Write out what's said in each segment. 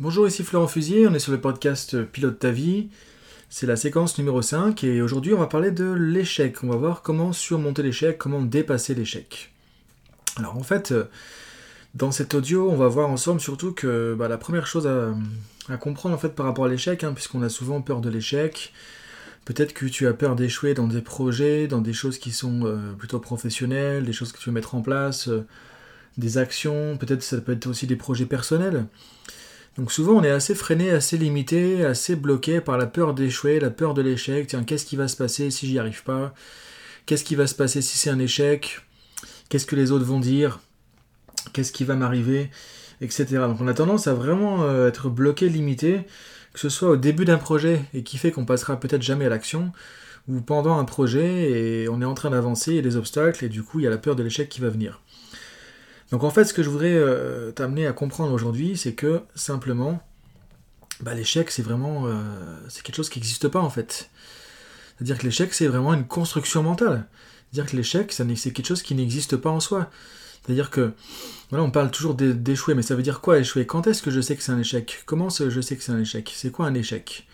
Bonjour, ici Florent Fusier, on est sur le podcast Pilote ta vie. C'est la séquence numéro 5 et aujourd'hui on va parler de l'échec. On va voir comment surmonter l'échec, comment dépasser l'échec. Alors en fait, euh, dans cet audio, on va voir ensemble surtout que bah, la première chose à, comprendre en fait par rapport à l'échec, hein, puisqu'on a souvent peur de l'échec. Peut-être que tu as peur d'échouer dans des projets, dans des choses qui sont euh, plutôt professionnelles, des choses que tu veux mettre en place, euh, des actions, peut-être ça peut être aussi des projets personnels. Donc souvent on est assez freiné, assez limité, assez bloqué par la peur d'échouer, la peur de l'échec. Tiens, qu'est-ce qui va se passer si j'y arrive pas? Qu'est-ce qui va se passer si c'est un échec? Qu'est-ce que les autres vont dire? Qu'est-ce qui va m'arriver? Etc. Donc on a tendance à vraiment euh, être bloqué, limité, que ce soit au début d'un projet et qui fait qu'on passera peut-être jamais à l'action, ou pendant un projet et on est en train d'avancer, il y a des obstacles et du coup il y a la peur de l'échec qui va venir. Donc en fait, ce que je voudrais euh, t'amener à comprendre aujourd'hui, c'est que simplement, bah, l'échec, c'est vraiment, euh, c'est quelque chose qui n'existe pas en fait. C'est-à-dire que l'échec, c'est vraiment une construction mentale. C'est-à-dire que l'échec, c'est quelque chose qui n'existe pas en soi. C'est-à-dire que, voilà, on parle toujours d'échouer, mais ça veut dire quoi échouer? Quand est-ce que je sais que c'est un échec? Comment je sais que c'est un échec? C'est quoi un échec?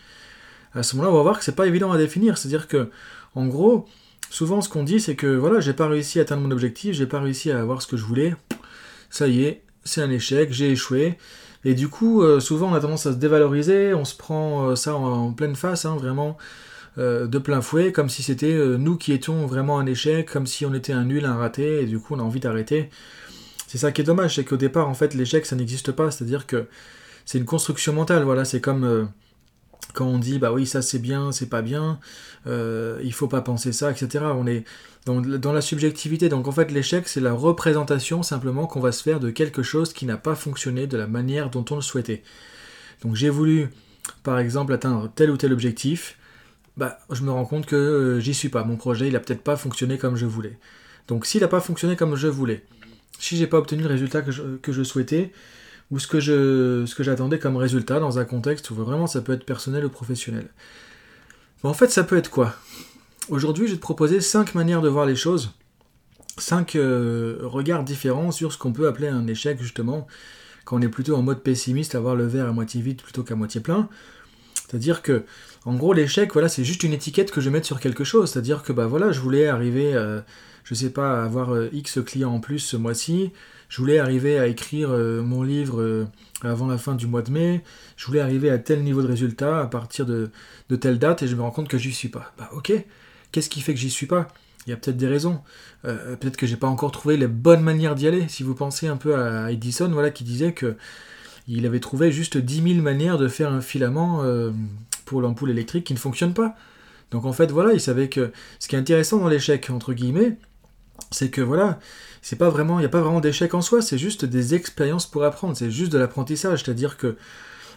À ce moment-là, on va voir que c'est pas évident à définir. C'est-à-dire que, en gros, souvent ce qu'on dit, c'est que voilà, j'ai pas réussi à atteindre mon objectif, j'ai pas réussi à avoir ce que je voulais ça y est, c'est un échec, j'ai échoué. Et du coup, euh, souvent on a tendance à se dévaloriser, on se prend euh, ça en, pleine face, hein, vraiment euh, de plein fouet, comme si c'était nous qui étions vraiment un échec, comme si on était un nul, un raté, et du coup on a envie d'arrêter. C'est ça qui est dommage, c'est qu'au départ, en fait, l'échec, ça n'existe pas, c'est-à-dire que c'est une construction mentale, voilà, c'est comme quand on dit bah oui ça c'est bien, c'est pas bien, euh, il faut pas penser ça, etc. On est dans, la subjectivité. Donc en fait l'échec c'est la représentation simplement qu'on va se faire de quelque chose qui n'a pas fonctionné de la manière dont on le souhaitait. Donc j'ai voulu par exemple atteindre tel ou tel objectif, bah je me rends compte que euh, j'y suis pas. Mon projet il a peut-être pas fonctionné comme je voulais. Donc s'il n'a pas fonctionné comme je voulais, si j'ai pas obtenu le résultat que je souhaitais, ou ce que je ce que j'attendais comme résultat dans un contexte où vraiment ça peut être personnel ou professionnel. en fait, ça peut être quoi? Aujourd'hui, je vais te proposer cinq manières de voir les choses, cinq euh, regards différents sur ce qu'on peut appeler un échec justement, quand on est plutôt en mode pessimiste, avoir le verre à moitié vide plutôt qu'à moitié plein. C'est-à-dire que, en gros, l'échec, voilà, c'est juste une étiquette que je mets sur quelque chose. C'est-à-dire que, bah voilà, je voulais arriver, euh, je sais pas, avoir euh, X clients en plus ce mois-ci. Je voulais arriver à écrire euh, mon livre euh, avant la fin du mois de mai. Je voulais arriver à tel niveau de résultat à partir de, telle date et je me rends compte que j'y suis pas. Bah ok, qu'est-ce qui fait que j'y suis pas? Il y a peut-être des raisons. Peut-être que j'ai pas encore trouvé les bonnes manières d'y aller. Si vous pensez un peu à Edison, voilà, qui disait que il avait trouvé juste 10 000 manières de faire un filament pour l'ampoule électrique qui ne fonctionne pas. Donc en fait, voilà, il savait que ce qui est intéressant dans l'échec, entre guillemets, c'est que voilà, c'est pas vraiment, il n'y a pas vraiment d'échec en soi, c'est juste des expériences pour apprendre, c'est juste de l'apprentissage, c'est-à-dire que,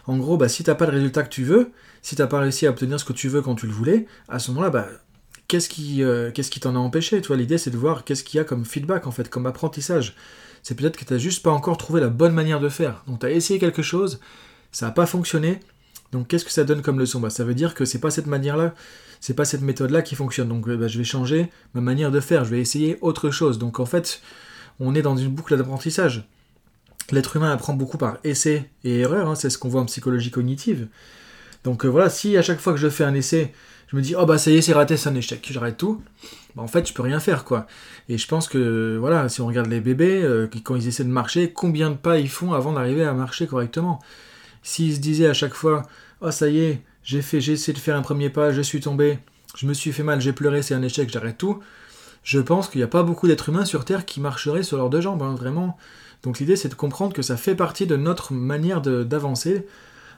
en gros, bah, si t'as pas le résultat que tu veux, si t'as pas réussi à obtenir ce que tu veux quand tu le voulais, à ce moment-là, bah, qu'est-ce qui, euh, qu'est-ce qui t'en a empêché? Toi, l'idée, c'est de voir qu'est-ce qu'il y a comme feedback, en fait, comme apprentissage. C'est peut-être que t'as juste pas encore trouvé la bonne manière de faire. Donc, tu as essayé quelque chose, ça n'a pas fonctionné, donc qu'est-ce que ça donne comme leçon? Bah, Ça veut dire que c'est pas cette manière-là, c'est pas cette méthode-là qui fonctionne. Donc bah, je vais changer ma manière de faire, je vais essayer autre chose. Donc en fait, on est dans une boucle d'apprentissage. L'être humain apprend beaucoup par essai et erreur, hein, c'est ce qu'on voit en psychologie cognitive. Donc euh, voilà, si à chaque fois que je fais un essai, je me dis oh bah ça y est c'est raté, c'est un échec, j'arrête tout, bah, en fait je peux rien faire quoi. Et je pense que voilà, si on regarde les bébés, euh, quand ils essaient de marcher, combien de pas ils font avant d'arriver à marcher correctement? S'ils se disaient à chaque fois Oh, ça y est, j'ai fait, j'ai essayé de faire un premier pas, je suis tombé, je me suis fait mal, j'ai pleuré, c'est un échec, j'arrête tout. Je pense qu'il n'y a pas beaucoup d'êtres humains sur Terre qui marcheraient sur leurs deux jambes, hein, vraiment. Donc l'idée, c'est de comprendre que ça fait partie de notre manière d'avancer.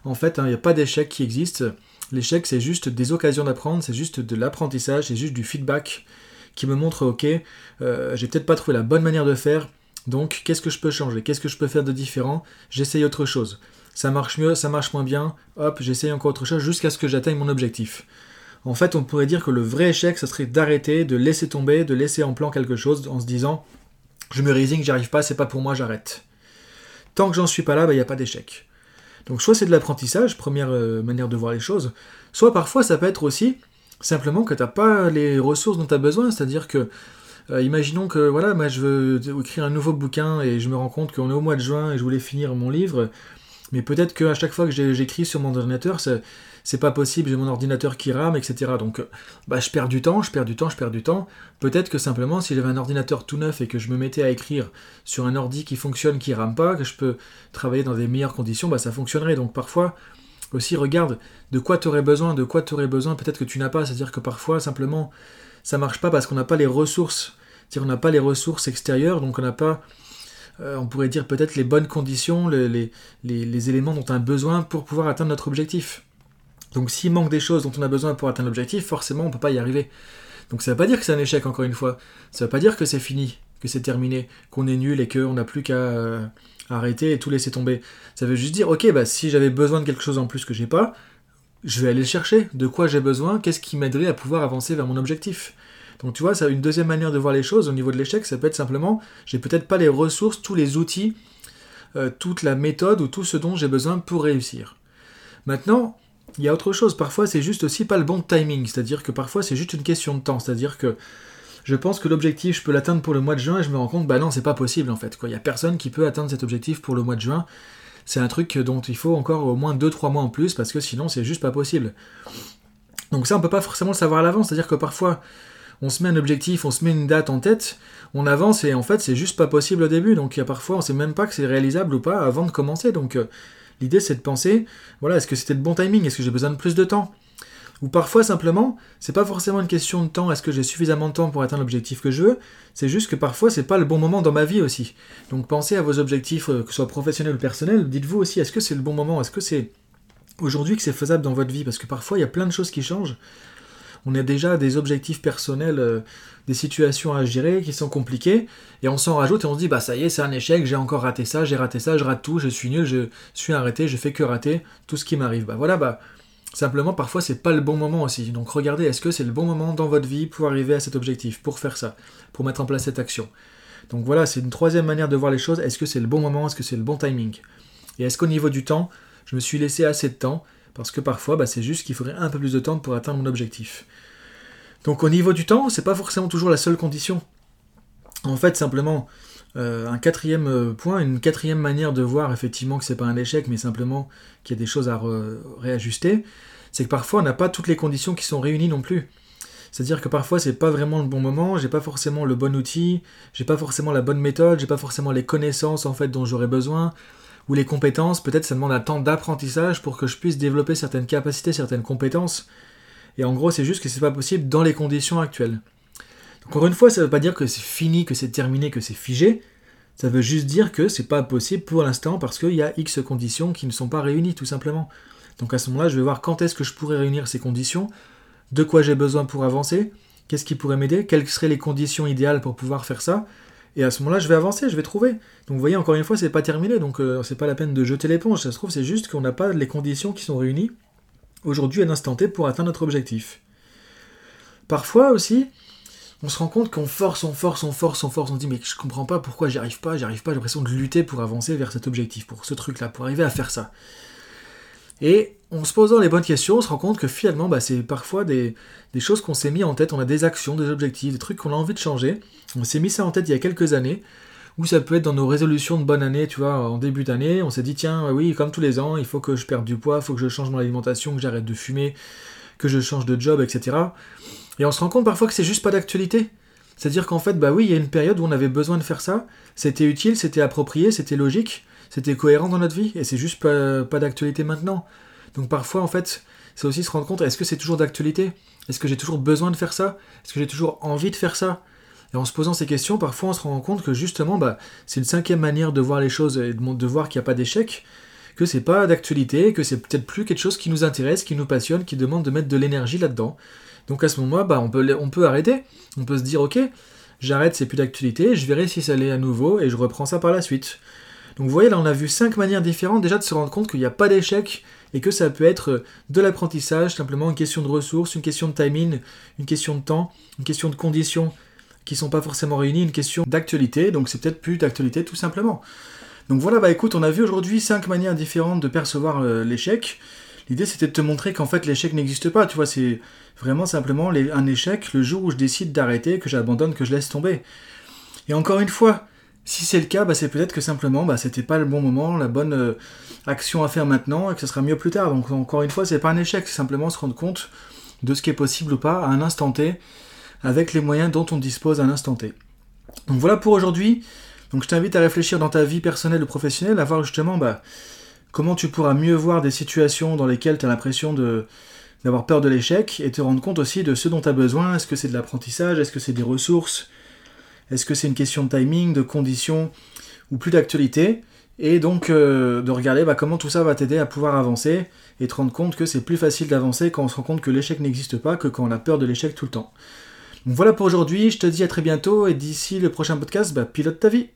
En fait, hein, il n'y a pas d'échec qui existe. L'échec, c'est juste des occasions d'apprendre, c'est juste de l'apprentissage, c'est juste du feedback qui me montre, ok, euh, j'ai peut-être pas trouvé la bonne manière de faire, donc qu'est-ce que je peux changer, qu'est-ce que je peux faire de différent, j'essaye autre chose ça marche mieux, ça marche moins bien, hop, j'essaye encore autre chose jusqu'à ce que j'atteigne mon objectif. En fait, on pourrait dire que le vrai échec, ça serait d'arrêter, de laisser tomber, de laisser en plan quelque chose en se disant je me résigne, j'y arrive pas, c'est pas pour moi, j'arrête. Tant que j'en suis pas là, il bah, n'y a pas d'échec. Donc soit c'est de l'apprentissage, première euh, manière de voir les choses, soit parfois ça peut être aussi simplement que tu n'as pas les ressources dont tu as besoin, c'est-à-dire que euh, imaginons que voilà, moi je veux écrire un nouveau bouquin et je me rends compte qu'on est au mois de juin et je voulais finir mon livre, Mais peut-être qu'à chaque fois que j'écris sur mon ordinateur, c'est pas possible, j'ai mon ordinateur qui rame, etc. Donc bah, je perds du temps, je perds du temps, je perds du temps. Peut-être que simplement si j'avais un ordinateur tout neuf et que je me mettais à écrire sur un ordi qui fonctionne, qui rame pas, que je peux travailler dans des meilleures conditions, bah, ça fonctionnerait. Donc parfois, aussi regarde de quoi tu aurais besoin, de quoi tu aurais besoin, peut-être que tu n'as pas. C'est-à-dire que parfois, simplement, ça marche pas parce qu'on n'a pas les ressources. On n'a pas les ressources extérieures, donc on n'a pas euh, on pourrait dire peut-être les bonnes conditions, les, éléments dont on a besoin pour pouvoir atteindre notre objectif. Donc s'il manque des choses dont on a besoin pour atteindre l'objectif, forcément on ne peut pas y arriver. Donc ça ne veut pas dire que c'est un échec encore une fois. Ça ne veut pas dire que c'est fini, que c'est terminé, qu'on est nul et qu'on n'a plus qu'à euh, arrêter et tout laisser tomber. Ça veut juste dire, ok, bah, si j'avais besoin de quelque chose en plus que j'ai pas, je vais aller le chercher. De quoi j'ai besoin? Qu'est-ce qui m'aiderait à pouvoir avancer vers mon objectif? Donc tu vois, ça une deuxième manière de voir les choses au niveau de l'échec, ça peut être simplement, j'ai peut-être pas les ressources, tous les outils, euh, toute la méthode ou tout ce dont j'ai besoin pour réussir. Maintenant, il y a autre chose. Parfois, c'est juste aussi pas le bon timing. C'est-à-dire que parfois, c'est juste une question de temps. C'est-à-dire que je pense que l'objectif, je peux l'atteindre pour le mois de juin et je me rends compte, bah non, c'est pas possible en fait. Il n'y a personne qui peut atteindre cet objectif pour le mois de juin. C'est un truc dont il faut encore au moins 2-3 mois en plus parce que sinon, c'est juste pas possible. Donc ça, on peut pas forcément le savoir à l'avance. C'est-à-dire que parfois, on se met un objectif, on se met une date en tête, on avance et en fait c'est juste pas possible au début. Donc il y a parfois on sait même pas que c'est réalisable ou pas avant de commencer. Donc euh, l'idée c'est de penser, voilà, est-ce que c'était le bon timing? Est-ce que j'ai besoin de plus de temps? Ou parfois simplement, c'est pas forcément une question de temps, est-ce que j'ai suffisamment de temps pour atteindre l'objectif que je veux? C'est juste que parfois c'est pas le bon moment dans ma vie aussi. Donc pensez à vos objectifs, euh, que ce soit professionnels ou personnels, dites-vous aussi, est-ce que c'est le bon moment? Est-ce que c'est aujourd'hui que c'est faisable dans votre vie? Parce que parfois il y a plein de choses qui changent on a déjà des objectifs personnels, euh, des situations à gérer qui sont compliquées, et on s'en rajoute et on se dit bah ça y est, c'est un échec, j'ai encore raté ça, j'ai raté ça, je rate tout, je suis nul, je suis arrêté, je fais que rater tout ce qui m'arrive. Bah voilà, bah simplement parfois c'est pas le bon moment aussi. Donc regardez, est-ce que c'est le bon moment dans votre vie pour arriver à cet objectif, pour faire ça, pour mettre en place cette action? Donc voilà, c'est une troisième manière de voir les choses. Est-ce que c'est le bon moment, est-ce que c'est le bon timing? Et est-ce qu'au niveau du temps, je me suis laissé assez de temps parce que parfois, bah, c'est juste qu'il faudrait un peu plus de temps pour atteindre mon objectif. Donc au niveau du temps, c'est pas forcément toujours la seule condition. En fait, simplement, euh, un quatrième euh, point, une quatrième manière de voir effectivement que c'est pas un échec, mais simplement qu'il y a des choses à réajuster, c'est que parfois on n'a pas toutes les conditions qui sont réunies non plus. C'est-à-dire que parfois c'est pas vraiment le bon moment, j'ai pas forcément le bon outil, j'ai pas forcément la bonne méthode, j'ai pas forcément les connaissances en fait dont j'aurais besoin, ou les compétences, peut-être ça demande un temps d'apprentissage pour que je puisse développer certaines capacités, certaines compétences. Et en gros, c'est juste que c'est pas possible dans les conditions actuelles. encore une fois, ça veut pas dire que c'est fini, que c'est terminé, que c'est figé. Ça veut juste dire que c'est pas possible pour l'instant parce qu'il y a X conditions qui ne sont pas réunies, tout simplement. Donc à ce moment-là, je vais voir quand est-ce que je pourrais réunir ces conditions, de quoi j'ai besoin pour avancer, qu'est-ce qui pourrait m'aider, quelles seraient les conditions idéales pour pouvoir faire ça, et à ce moment-là, je vais avancer, je vais trouver. Donc vous voyez, encore une fois, c'est pas terminé, donc euh, c'est pas la peine de jeter l'éponge. Ça se trouve, c'est juste qu'on n'a pas les conditions qui sont réunies aujourd'hui à l'instant T pour atteindre notre objectif. Parfois aussi, on se rend compte qu'on force, on force, on force, on force, on dit mais je comprends pas pourquoi j'y arrive pas, j'y arrive pas, j'ai l'impression de lutter pour avancer vers cet objectif, pour ce truc-là, pour arriver à faire ça. Et en se posant les bonnes questions, on se rend compte que finalement, bah, c'est parfois des, choses qu'on s'est mis en tête, on a des actions, des objectifs, des trucs qu'on a envie de changer. On s'est mis ça en tête il y a quelques années, ou ça peut être dans nos résolutions de bonne année, tu vois, en début d'année, on s'est dit, tiens, oui, comme tous les ans, il faut que je perde du poids, il faut que je change mon alimentation, que j'arrête de fumer, que je change de job, etc. Et on se rend compte parfois que c'est juste pas d'actualité. C'est-à-dire qu'en fait, bah oui, il y a une période où on avait besoin de faire ça, c'était utile, c'était approprié, c'était logique, c'était cohérent dans notre vie, et c'est juste pas, d'actualité maintenant. Donc parfois, en fait, c'est aussi se rendre compte, est-ce que c'est toujours d'actualité? Est-ce que j'ai toujours besoin de faire ça? Est-ce que j'ai toujours envie de faire ça? Et en se posant ces questions, parfois on se rend compte que justement, bah, c'est une cinquième manière de voir les choses et de, voir qu'il n'y a pas d'échec, que c'est pas d'actualité, que c'est peut-être plus quelque chose qui nous intéresse, qui nous passionne, qui demande de mettre de l'énergie là-dedans. Donc à ce moment-là, bah, on, peut, on peut arrêter. On peut se dire, ok, j'arrête, c'est plus d'actualité, je verrai si ça l'est à nouveau et je reprends ça par la suite. Donc vous voyez, là on a vu cinq manières différentes déjà de se rendre compte qu'il n'y a pas d'échec et que ça peut être de l'apprentissage, simplement une question de ressources, une question de timing, une question de temps, une question de conditions qui sont pas forcément réunies, une question d'actualité, donc c'est peut-être plus d'actualité tout simplement. Donc voilà, bah écoute, on a vu aujourd'hui cinq manières différentes de percevoir euh, l'échec. L'idée c'était de te montrer qu'en fait l'échec n'existe pas, tu vois, c'est vraiment simplement un échec le jour où je décide d'arrêter, que j'abandonne, que je laisse tomber. Et encore une fois, Si c'est le cas, bah, c'est peut-être que simplement bah, c'était pas le bon moment, la bonne euh, action à faire maintenant et que ce sera mieux plus tard. Donc encore une fois, c'est pas un échec, c'est simplement se rendre compte de ce qui est possible ou pas à un instant T avec les moyens dont on dispose à un instant T. Donc voilà pour aujourd'hui. Donc je t'invite à réfléchir dans ta vie personnelle ou professionnelle, à voir justement bah, comment tu pourras mieux voir des situations dans lesquelles tu as l'impression d'avoir peur de l'échec et te rendre compte aussi de ce dont tu as besoin. Est-ce que c'est de l'apprentissage? Est-ce que c'est des ressources? Est-ce que c'est une question de timing, de conditions ou plus d'actualité? Et donc euh, de regarder bah, comment tout ça va t'aider à pouvoir avancer et te rendre compte que c'est plus facile d'avancer quand on se rend compte que l'échec n'existe pas que quand on a peur de l'échec tout le temps. Donc voilà pour aujourd'hui, je te dis à très bientôt et d'ici le prochain podcast, bah, pilote ta vie